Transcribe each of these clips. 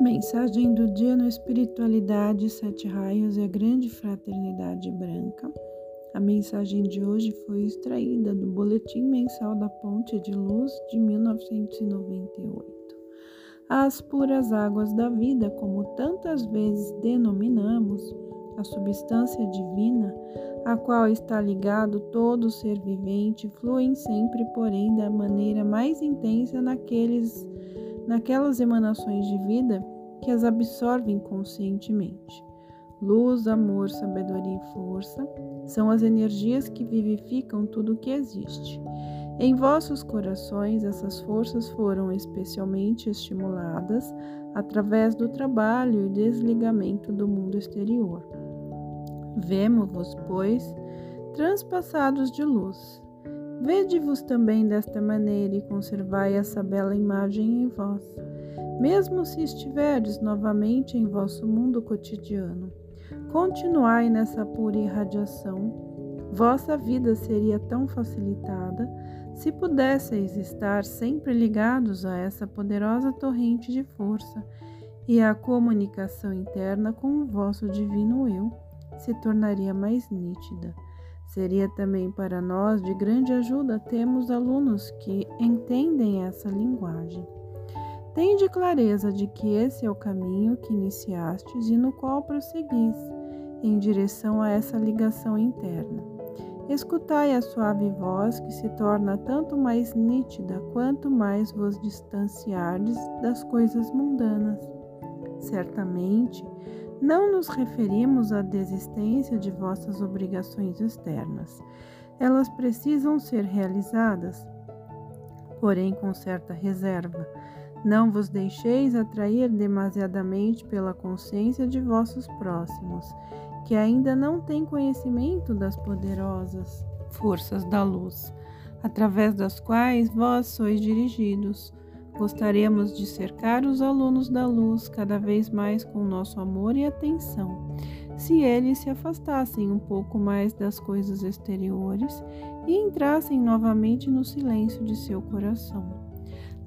Mensagem do dia no Espiritualidade, Sete Raios e a Grande Fraternidade Branca. A mensagem de hoje foi extraída do Boletim Mensal da Ponte de Luz de 1998. As puras águas da vida, como tantas vezes denominamos, a substância divina, a qual está ligado todo ser vivente, fluem sempre, porém, da maneira mais intensa naqueles naquelas emanações de vida que as absorvem conscientemente. Luz, amor, sabedoria e força são as energias que vivificam tudo o que existe. Em vossos corações, essas forças foram especialmente estimuladas através do trabalho e desligamento do mundo exterior. Vemo-vos, pois, transpassados de luz, Vede-vos também desta maneira e conservai essa bela imagem em vós, mesmo se estiverdes novamente em vosso mundo cotidiano. Continuai nessa pura irradiação. Vossa vida seria tão facilitada se pudesseis estar sempre ligados a essa poderosa torrente de força e a comunicação interna com o vosso divino eu se tornaria mais nítida. Seria também para nós de grande ajuda termos alunos que entendem essa linguagem. Tende clareza de que esse é o caminho que iniciastes e no qual prosseguis, em direção a essa ligação interna. Escutai a suave voz que se torna tanto mais nítida quanto mais vos distanciardes das coisas mundanas. Certamente, não nos referimos à desistência de vossas obrigações externas. Elas precisam ser realizadas, porém com certa reserva. Não vos deixeis atrair demasiadamente pela consciência de vossos próximos, que ainda não têm conhecimento das poderosas forças da luz, através das quais vós sois dirigidos Gostaríamos de cercar os alunos da luz cada vez mais com nosso amor e atenção, se eles se afastassem um pouco mais das coisas exteriores e entrassem novamente no silêncio de seu coração.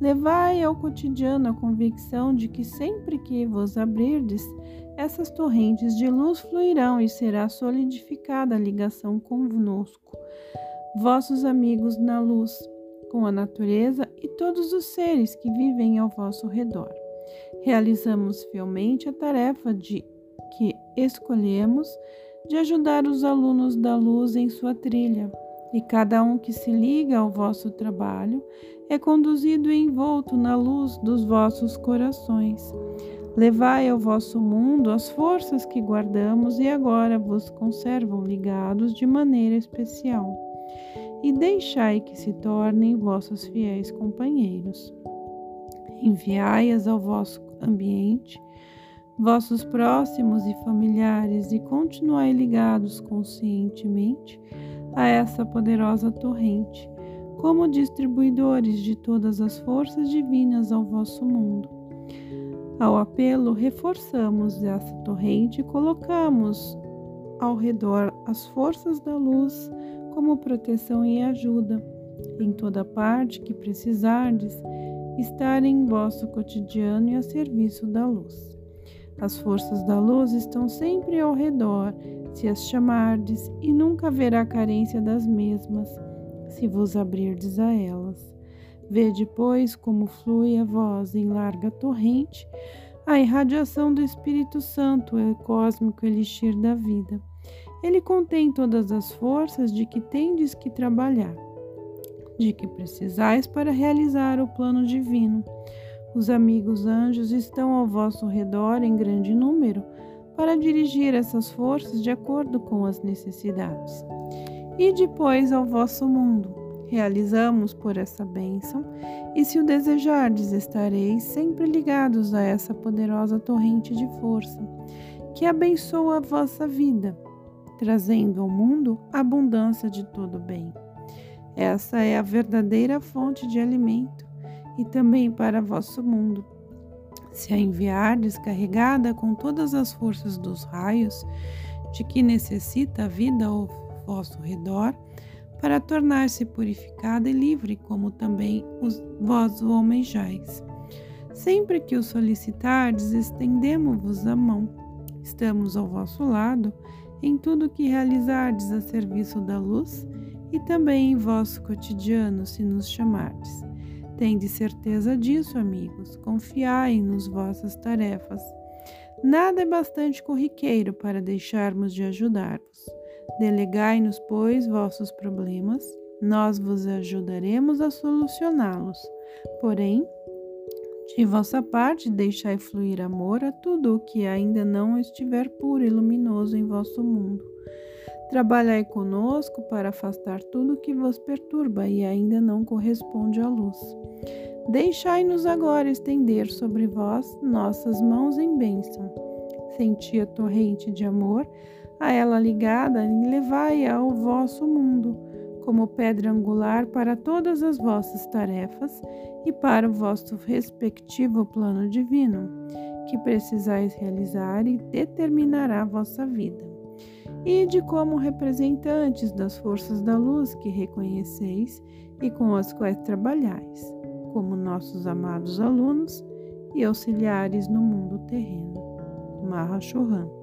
Levai ao cotidiano a convicção de que sempre que vos abrirdes, essas torrentes de luz fluirão e será solidificada a ligação conosco, vossos amigos na luz com a natureza e todos os seres que vivem ao vosso redor. Realizamos fielmente a tarefa de que escolhemos de ajudar os alunos da luz em sua trilha, e cada um que se liga ao vosso trabalho é conduzido e envolto na luz dos vossos corações. Levai ao vosso mundo as forças que guardamos e agora vos conservam ligados de maneira especial e deixai que se tornem vossos fiéis companheiros. Enviai-as ao vosso ambiente, vossos próximos e familiares, e continuai ligados conscientemente a essa poderosa torrente, como distribuidores de todas as forças divinas ao vosso mundo. Ao apelo, reforçamos essa torrente e colocamos ao redor as forças da luz como proteção e ajuda. Em toda parte que precisardes, estar em vosso cotidiano e a serviço da luz. As forças da luz estão sempre ao redor, se as chamardes, e nunca haverá carência das mesmas, se vos abrirdes a elas. Vede, pois, como flui a voz em larga torrente, a irradiação do Espírito Santo, o cósmico elixir da vida. Ele contém todas as forças de que tendes que trabalhar, de que precisais para realizar o plano divino. Os amigos anjos estão ao vosso redor em grande número para dirigir essas forças de acordo com as necessidades. E depois ao vosso mundo. Realizamos por essa bênção, e se o desejardes, estareis sempre ligados a essa poderosa torrente de força, que abençoa a vossa vida trazendo ao mundo abundância de todo bem. Essa é a verdadeira fonte de alimento e também para vosso mundo. Se a enviar descarregada com todas as forças dos raios de que necessita a vida ao vosso redor, para tornar-se purificada e livre, como também os, vós o almejais. Sempre que o solicitardes, estendemos-vos a mão. Estamos ao vosso lado em tudo que realizardes a serviço da luz e também em vosso cotidiano, se nos chamardes. Tende certeza disso, amigos. Confiai nos vossas tarefas. Nada é bastante corriqueiro para deixarmos de ajudar-vos. Delegai-nos, pois, vossos problemas, nós vos ajudaremos a solucioná-los. Porém, de vossa parte, deixai fluir amor a tudo o que ainda não estiver puro e luminoso em vosso mundo. Trabalhai conosco para afastar tudo que vos perturba e ainda não corresponde à luz. Deixai-nos agora estender sobre vós nossas mãos em bênção. Senti a torrente de amor, a ela ligada, e levai-a ao vosso mundo como pedra angular para todas as vossas tarefas e para o vosso respectivo plano divino, que precisais realizar e determinará a vossa vida. E de como representantes das forças da luz que reconheceis e com as quais trabalhais, como nossos amados alunos e auxiliares no mundo terreno. Mahashohan